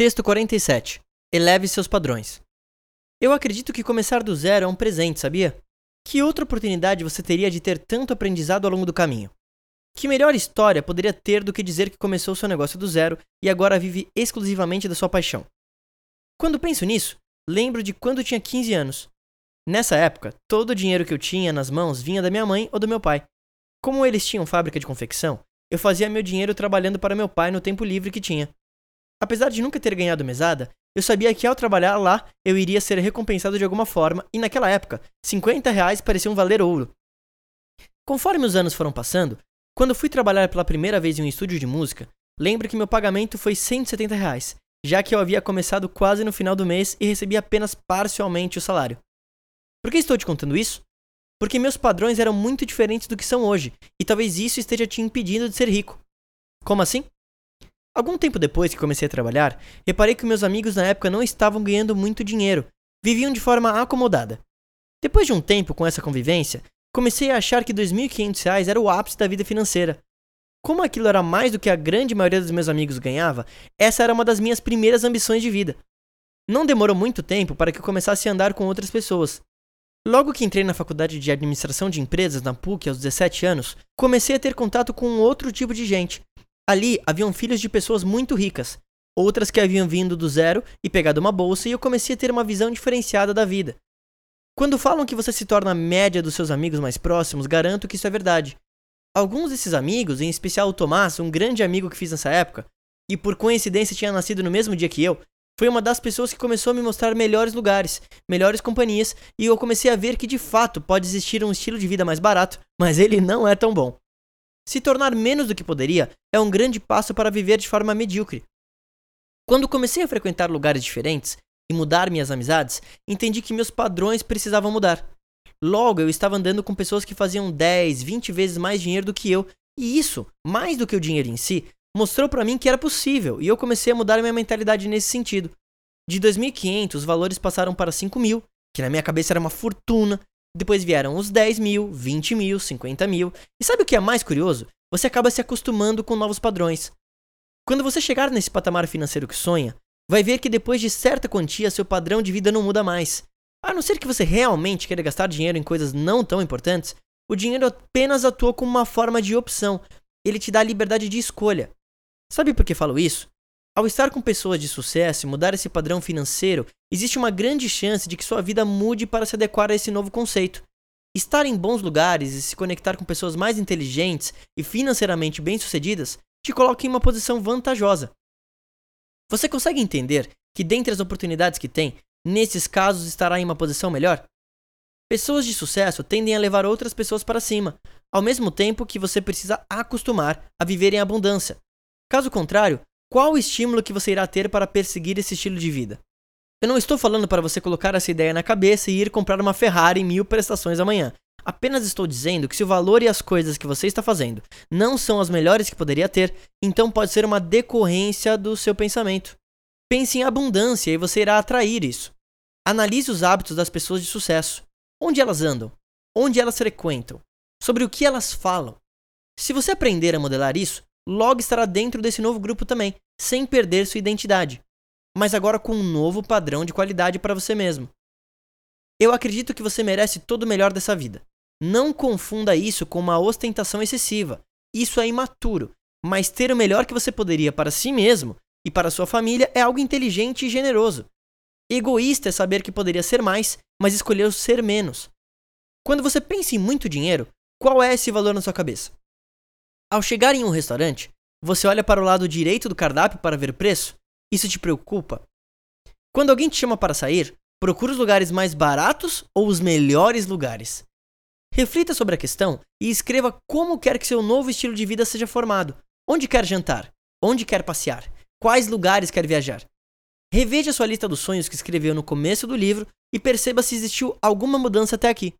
Texto 47. Eleve seus padrões. Eu acredito que começar do zero é um presente, sabia? Que outra oportunidade você teria de ter tanto aprendizado ao longo do caminho? Que melhor história poderia ter do que dizer que começou seu negócio do zero e agora vive exclusivamente da sua paixão? Quando penso nisso, lembro de quando tinha 15 anos. Nessa época, todo o dinheiro que eu tinha nas mãos vinha da minha mãe ou do meu pai. Como eles tinham fábrica de confecção, eu fazia meu dinheiro trabalhando para meu pai no tempo livre que tinha. Apesar de nunca ter ganhado mesada, eu sabia que ao trabalhar lá eu iria ser recompensado de alguma forma, e naquela época, 50 reais pareciam valer ouro. Conforme os anos foram passando, quando fui trabalhar pela primeira vez em um estúdio de música, lembro que meu pagamento foi 170 reais, já que eu havia começado quase no final do mês e recebi apenas parcialmente o salário. Por que estou te contando isso? Porque meus padrões eram muito diferentes do que são hoje, e talvez isso esteja te impedindo de ser rico. Como assim? Algum tempo depois que comecei a trabalhar, reparei que meus amigos na época não estavam ganhando muito dinheiro, viviam de forma acomodada. Depois de um tempo com essa convivência, comecei a achar que R$ 2.500 era o ápice da vida financeira. Como aquilo era mais do que a grande maioria dos meus amigos ganhava, essa era uma das minhas primeiras ambições de vida. Não demorou muito tempo para que eu começasse a andar com outras pessoas. Logo que entrei na faculdade de administração de empresas na PUC aos 17 anos, comecei a ter contato com outro tipo de gente, Ali haviam filhos de pessoas muito ricas, outras que haviam vindo do zero e pegado uma bolsa, e eu comecei a ter uma visão diferenciada da vida. Quando falam que você se torna a média dos seus amigos mais próximos, garanto que isso é verdade. Alguns desses amigos, em especial o Tomás, um grande amigo que fiz nessa época, e por coincidência tinha nascido no mesmo dia que eu, foi uma das pessoas que começou a me mostrar melhores lugares, melhores companhias, e eu comecei a ver que de fato pode existir um estilo de vida mais barato, mas ele não é tão bom. Se tornar menos do que poderia é um grande passo para viver de forma medíocre. Quando comecei a frequentar lugares diferentes e mudar minhas amizades, entendi que meus padrões precisavam mudar. Logo, eu estava andando com pessoas que faziam 10, 20 vezes mais dinheiro do que eu, e isso, mais do que o dinheiro em si, mostrou para mim que era possível, e eu comecei a mudar minha mentalidade nesse sentido. De 2.500, os valores passaram para 5 mil, que na minha cabeça era uma fortuna, depois vieram os 10 mil, 20 mil, 50 mil. E sabe o que é mais curioso? Você acaba se acostumando com novos padrões. Quando você chegar nesse patamar financeiro que sonha, vai ver que depois de certa quantia seu padrão de vida não muda mais. A não ser que você realmente queira gastar dinheiro em coisas não tão importantes, o dinheiro apenas atua como uma forma de opção. Ele te dá liberdade de escolha. Sabe por que falo isso? Ao estar com pessoas de sucesso e mudar esse padrão financeiro, existe uma grande chance de que sua vida mude para se adequar a esse novo conceito. Estar em bons lugares e se conectar com pessoas mais inteligentes e financeiramente bem-sucedidas te coloca em uma posição vantajosa. Você consegue entender que, dentre as oportunidades que tem, nesses casos estará em uma posição melhor? Pessoas de sucesso tendem a levar outras pessoas para cima, ao mesmo tempo que você precisa acostumar a viver em abundância. Caso contrário, qual o estímulo que você irá ter para perseguir esse estilo de vida? Eu não estou falando para você colocar essa ideia na cabeça e ir comprar uma Ferrari em mil prestações amanhã. Apenas estou dizendo que se o valor e as coisas que você está fazendo não são as melhores que poderia ter, então pode ser uma decorrência do seu pensamento. Pense em abundância e você irá atrair isso. Analise os hábitos das pessoas de sucesso. Onde elas andam? Onde elas frequentam? Sobre o que elas falam? Se você aprender a modelar isso, logo estará dentro desse novo grupo também, sem perder sua identidade, mas agora com um novo padrão de qualidade para você mesmo. Eu acredito que você merece todo o melhor dessa vida. Não confunda isso com uma ostentação excessiva. Isso é imaturo, mas ter o melhor que você poderia para si mesmo e para sua família é algo inteligente e generoso. Egoísta é saber que poderia ser mais, mas escolheu ser menos. Quando você pensa em muito dinheiro, qual é esse valor na sua cabeça? Ao chegar em um restaurante, você olha para o lado direito do cardápio para ver o preço? Isso te preocupa? Quando alguém te chama para sair, procura os lugares mais baratos ou os melhores lugares? Reflita sobre a questão e escreva como quer que seu novo estilo de vida seja formado. Onde quer jantar? Onde quer passear? Quais lugares quer viajar? Reveja sua lista dos sonhos que escreveu no começo do livro e perceba se existiu alguma mudança até aqui.